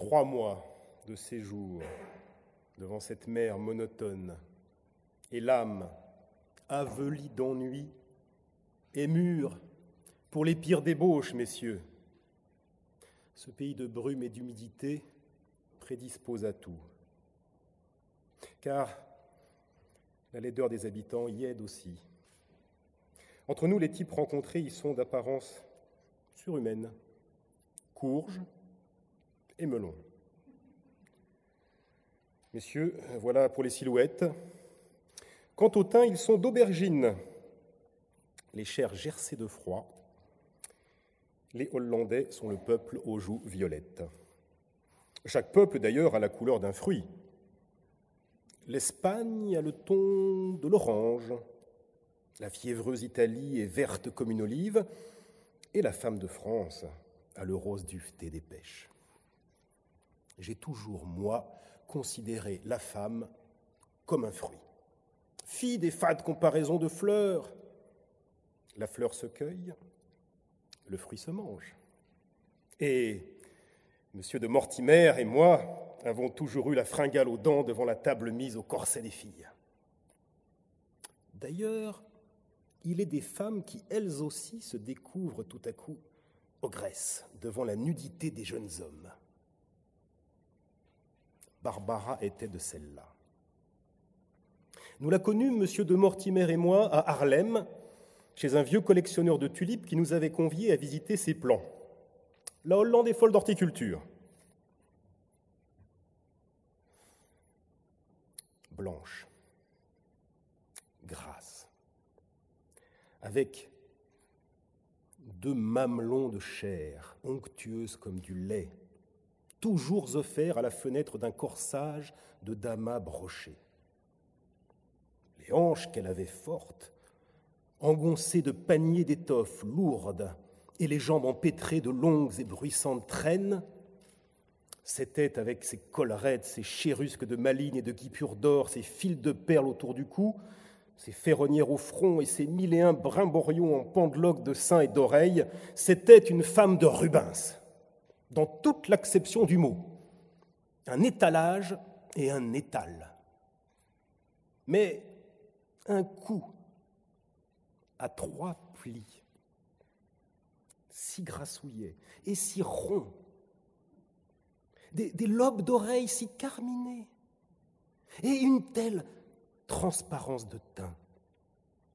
Trois mois de séjour devant cette mer monotone, et l'âme, avelie d'ennui, est mûre pour les pires débauches, messieurs. Ce pays de brume et d'humidité prédispose à tout. Car la laideur des habitants y aide aussi. Entre nous, les types rencontrés y sont d'apparence surhumaine, courge Messieurs, voilà pour les silhouettes. Quant au teint, ils sont d'aubergine, les chairs gercées de froid. Les Hollandais sont le peuple aux joues violettes. Chaque peuple, d'ailleurs, a la couleur d'un fruit. L'Espagne a le ton de l'orange, la fiévreuse Italie est verte comme une olive, et la femme de France a le rose duveté des pêches. J'ai toujours, moi, considéré la femme comme un fruit. Fille des fades comparaisons de fleurs, la fleur se cueille, le fruit se mange. Et Monsieur de Mortimer et moi avons toujours eu la fringale aux dents devant la table mise au corset des filles. D'ailleurs, il est des femmes qui, elles aussi, se découvrent tout à coup ogresse devant la nudité des jeunes hommes. Barbara était de celle-là. Nous la connûmes, monsieur de Mortimer et moi, à Harlem, chez un vieux collectionneur de tulipes qui nous avait conviés à visiter ses plants. La Hollande est folle d'horticulture. Blanche, grasse, avec deux mamelons de chair, onctueuses comme du lait, toujours offerts à la fenêtre d'un corsage de damas broché. Les hanches qu'elle avait fortes, engoncées de paniers d'étoffes lourdes et les jambes empêtrées de longues et bruissantes traînes, c'était avec ses collerettes, ses chérusques de malines et de guipures d'or, ses fils de perles autour du cou, ses ferronnières au front et ses mille et un brimborions en pendeloques de seins et d'oreilles, c'était une femme de Rubens, dans toute l'acception du mot. Un étalage et un étal. Mais un cou à trois plis, si grassouillet et si rond, des, des lobes d'oreilles si carminés, et une telle transparence de teint,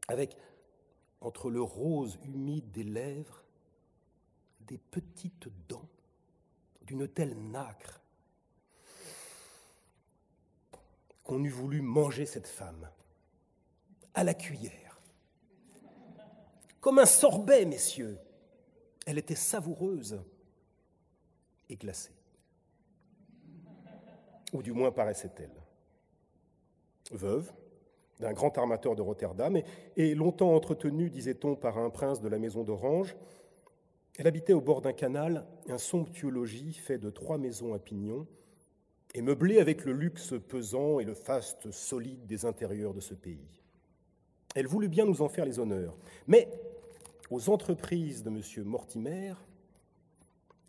avec entre le rose humide des lèvres des petites dents d'une telle nacre qu'on eût voulu manger cette femme à la cuillère. Comme un sorbet, messieurs. Elle était savoureuse et glacée. Ou du moins paraissait-elle. Veuve, d'un grand armateur de Rotterdam, et, longtemps entretenue, disait-on, par un prince de la maison d'Orange. Elle habitait au bord d'un canal, un somptueux logis fait de trois maisons à pignons, et meublé avec le luxe pesant et le faste solide des intérieurs de ce pays. Elle voulut bien nous en faire les honneurs, mais aux entreprises de M. Mortimer,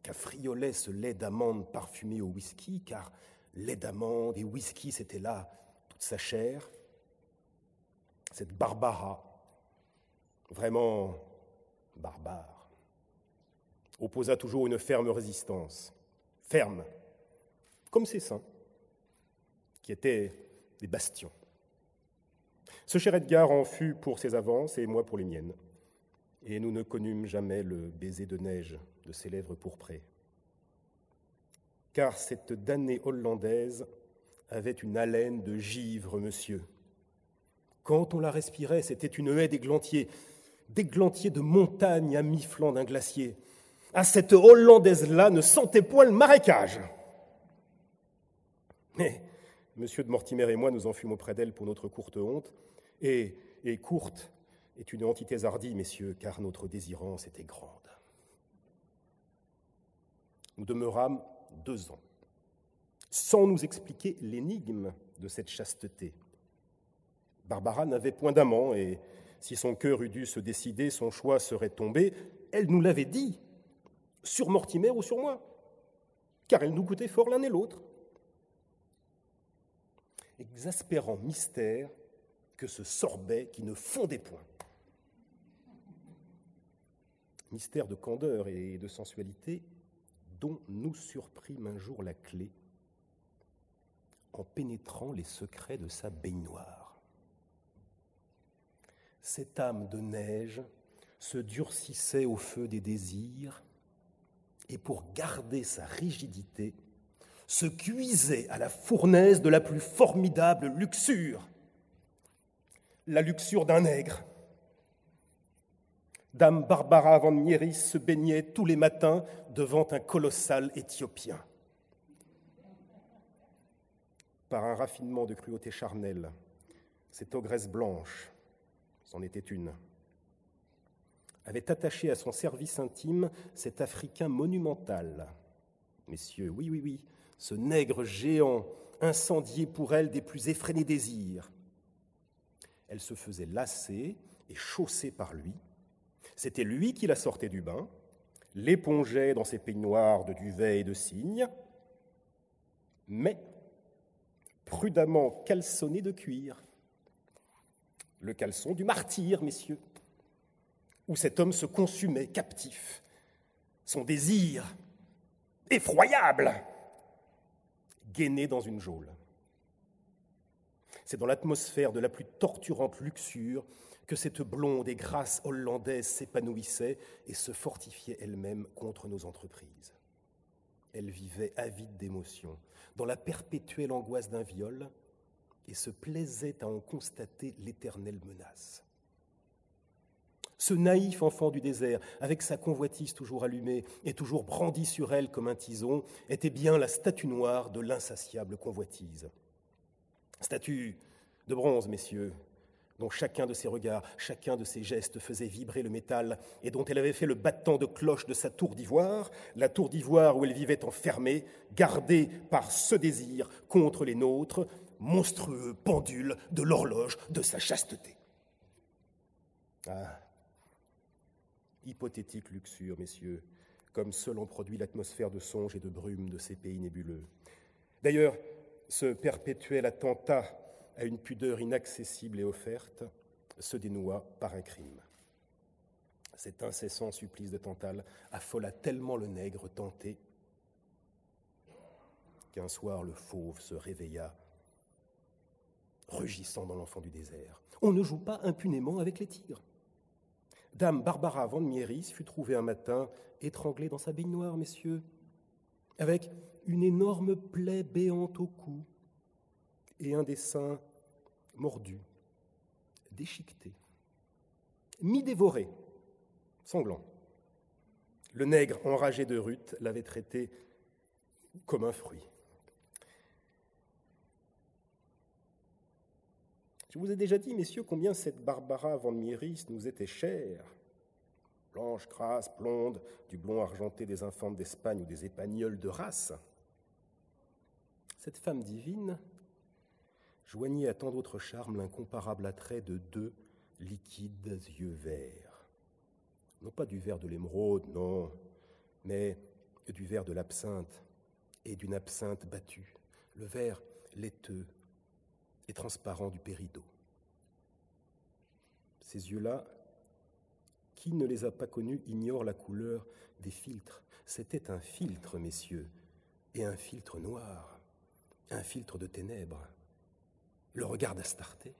qu'affriolait ce lait d'amande parfumé au whisky, car lait d'amande et whisky, c'était là toute sa chair, cette Barbara, vraiment barbare, opposa toujours une ferme résistance, ferme, comme ses seins, qui étaient des bastions. Ce cher Edgar en fut pour ses avances et moi pour les miennes, et nous ne connûmes jamais le baiser de neige de ses lèvres pourprées. Car cette damnée hollandaise avait une haleine de givre, monsieur, quand on la respirait, c'était une haie d'églantiers, d'églantiers de montagne à mi-flanc d'un glacier. À cette Hollandaise-là ne sentait point le marécage. Mais M. de Mortimer et moi nous en fûmes auprès d'elle pour notre courte honte, et, courte est une antithèse hardie, messieurs, car notre désirance était grande. Nous demeurâmes deux ans, sans nous expliquer l'énigme de cette chasteté. Barbara n'avait point d'amant, et si son cœur eût dû se décider, son choix serait tombé. Elle nous l'avait dit, sur Mortimer ou sur moi. car elles nous coûtaient fort l'un et l'autre. Exaspérant mystère que ce sorbet qui ne fondait point. Mystère de candeur et de sensualité dont nous surprîmes un jour la clé en pénétrant les secrets de sa baignoire. Cette âme de neige se durcissait au feu des désirs et pour garder sa rigidité, se cuisait à la fournaise de la plus formidable luxure, la luxure d'un nègre. Dame Barbara van Mieris se baignait tous les matins devant un colossal Éthiopien. Par un raffinement de cruauté charnelle, cette ogresse blanche, c'en était une, avait attaché à son service intime cet Africain monumental. Messieurs, oui, oui, oui, ce nègre géant, incendié pour elle des plus effrénés désirs. Elle se faisait lasser et chausser par lui. C'était lui qui la sortait du bain, l'épongeait dans ses peignoirs de duvet et de cygne, mais prudemment caleçonné de cuir. Le caleçon du martyr, messieurs où cet homme se consumait captif. Son désir, effroyable, gainé dans une geôle. C'est dans l'atmosphère de la plus torturante luxure que cette blonde et grasse hollandaise s'épanouissait et se fortifiait elle-même contre nos entreprises. Elle vivait avide d'émotions, dans la perpétuelle angoisse d'un viol, et se plaisait à en constater l'éternelle menace. Ce naïf enfant du désert, avec sa convoitise toujours allumée et toujours brandie sur elle comme un tison, était bien la statue noire de l'insatiable convoitise. Statue de bronze, messieurs, dont chacun de ses regards, chacun de ses gestes faisait vibrer le métal, et dont elle avait fait le battant de cloche de sa tour d'ivoire, la tour d'ivoire où elle vivait enfermée, gardée par ce désir contre les nôtres, monstrueux pendule de l'horloge de sa chasteté. Ah, hypothétique luxure, messieurs, comme seul en produit l'atmosphère de songe et de brume de ces pays nébuleux. D'ailleurs, ce perpétuel attentat à une pudeur inaccessible et offerte se dénoua par un crime. Cet incessant supplice de Tantale affola tellement le nègre tenté qu'un soir le fauve se réveilla, rugissant dans l'enfant du désert. On ne joue pas impunément avec les tigres. Dame Barbara van Mieris fut trouvée un matin étranglée dans sa baignoire, messieurs, avec une énorme plaie béante au cou et un dessin mordu, déchiqueté, mi-dévoré, sanglant. Le nègre enragé de Ruth l'avait traité comme un fruit. Je vous ai déjà dit, messieurs, combien cette Barbara van Mieris nous était chère. Blanche, crasse, blonde, du blond argenté des infantes d'Espagne ou des épagnols de race. Cette femme divine joignait à tant d'autres charmes l'incomparable attrait de deux liquides yeux verts. Non pas du vert de l'émeraude, non, mais du vert de l'absinthe et d'une absinthe battue, le vert laiteux transparent du péridot. Ces yeux-là, qui ne les a pas connus ignore la couleur des filtres. C'était un filtre, messieurs, et un filtre noir, un filtre de ténèbres. Le regard d'Astarté,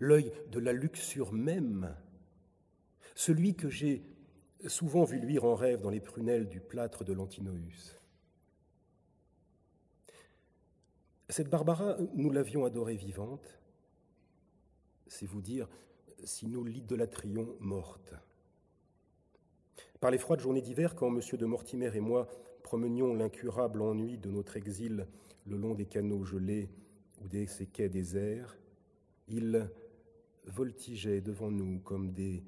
l'œil de la luxure même, celui que j'ai souvent vu luire en rêve dans les prunelles du plâtre de l'Antinoüs. Cette Barbara, nous l'avions adorée vivante. C'est vous dire si nous l'idolâtrions morte. Par les froides journées d'hiver, quand M. de Mortimer et moi promenions l'incurable ennui de notre exil le long des canaux gelés ou des ces quais déserts, il voltigeait devant nous comme des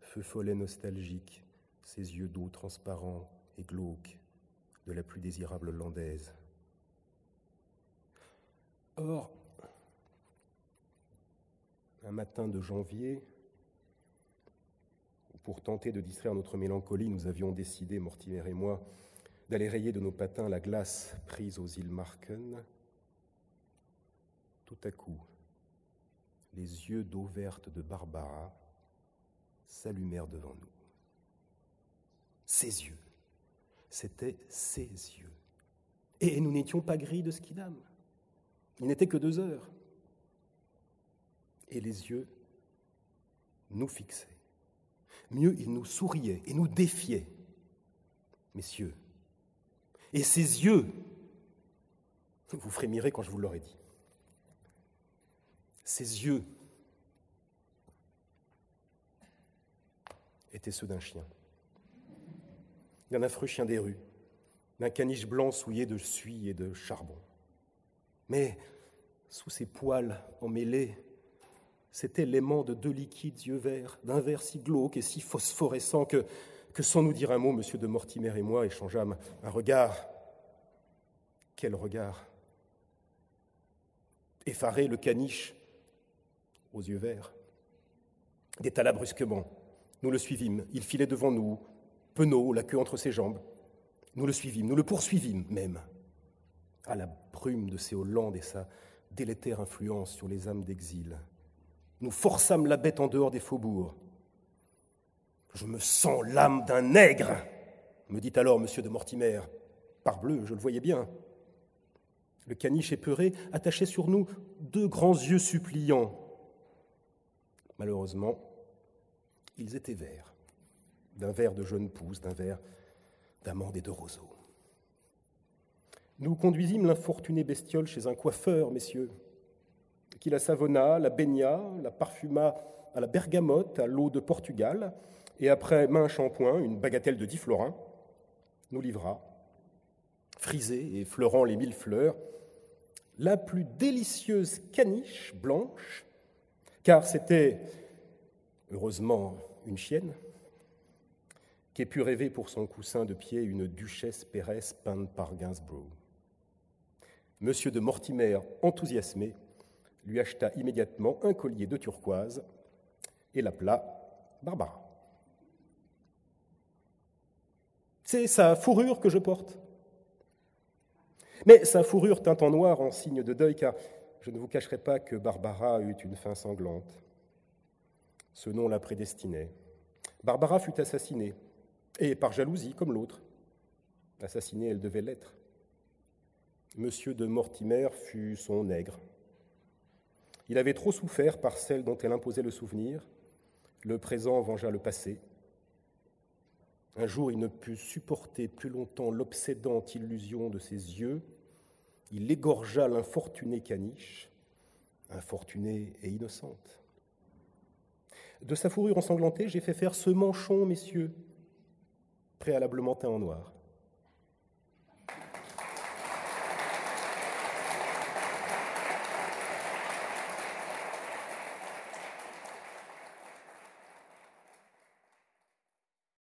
feux follets nostalgiques, ses yeux d'eau transparents et glauques de la plus désirable landaise. Or, un matin de janvier, pour tenter de distraire notre mélancolie, nous avions décidé, Mortimer et moi, d'aller rayer de nos patins la glace prise aux îles Marken, tout à coup, les yeux d'eau verte de Barbara s'allumèrent devant nous. Ses yeux, c'étaient ses yeux. Et nous n'étions pas gris de skidam. Il n'était que deux heures. Et les yeux nous fixaient. Mieux, ils nous souriaient et nous défiaient. Messieurs, et ses yeux, vous frémirez quand je vous l'aurai dit, ses yeux étaient ceux d'un chien, d'un affreux chien des rues, d'un caniche blanc souillé de suie et de charbon. Mais sous ses poils emmêlés, c'était l'aimant de deux liquides yeux verts, d'un vert si glauque et si phosphorescent que, que sans nous dire un mot, M. de Mortimer et moi échangeâmes un regard. Quel regard? Effaré, le caniche, aux yeux verts, détala brusquement. Nous le suivîmes. Il filait devant nous, penaud, la queue entre ses jambes. Nous le suivîmes, nous le poursuivîmes même. À la brume de ces Hollandes et sa délétère influence sur les âmes d'exil. Nous forçâmes la bête en dehors des faubourgs. Je me sens l'âme d'un nègre, me dit alors M. de Mortimer. Parbleu, je le voyais bien. Le caniche épeuré attachait sur nous deux grands yeux suppliants. Malheureusement, ils étaient verts, d'un vert de jeune pousse, d'un vert d'amande et de roseau. Nous conduisîmes l'infortunée bestiole chez un coiffeur, messieurs, qui la savonna, la baigna, la parfuma à la bergamote, à l'eau de Portugal, et après main shampoing, une bagatelle de dix florins, nous livra, frisée et fleurant les mille fleurs, la plus délicieuse caniche blanche, car c'était, heureusement, une chienne, qui ait pu rêver pour son coussin de pied une duchesse péresse peinte par Gainsborough. Monsieur de Mortimer, enthousiasmé, lui acheta immédiatement un collier de turquoise et l'appela Barbara. C'est sa fourrure que je porte. Mais sa fourrure teinte en noir en signe de deuil, car je ne vous cacherai pas que Barbara eut une fin sanglante. Ce nom la prédestinait. Barbara fut assassinée, et par jalousie comme l'autre. Assassinée, elle devait l'être. Monsieur de Mortimer fut son nègre. Il avait trop souffert par celle dont elle imposait le souvenir. Le présent vengea le passé. Un jour, il ne put supporter plus longtemps l'obsédante illusion de ses yeux. Il égorgea l'infortunée caniche, infortunée et innocente. De sa fourrure ensanglantée, j'ai fait faire ce manchon, messieurs, préalablement teint en noir.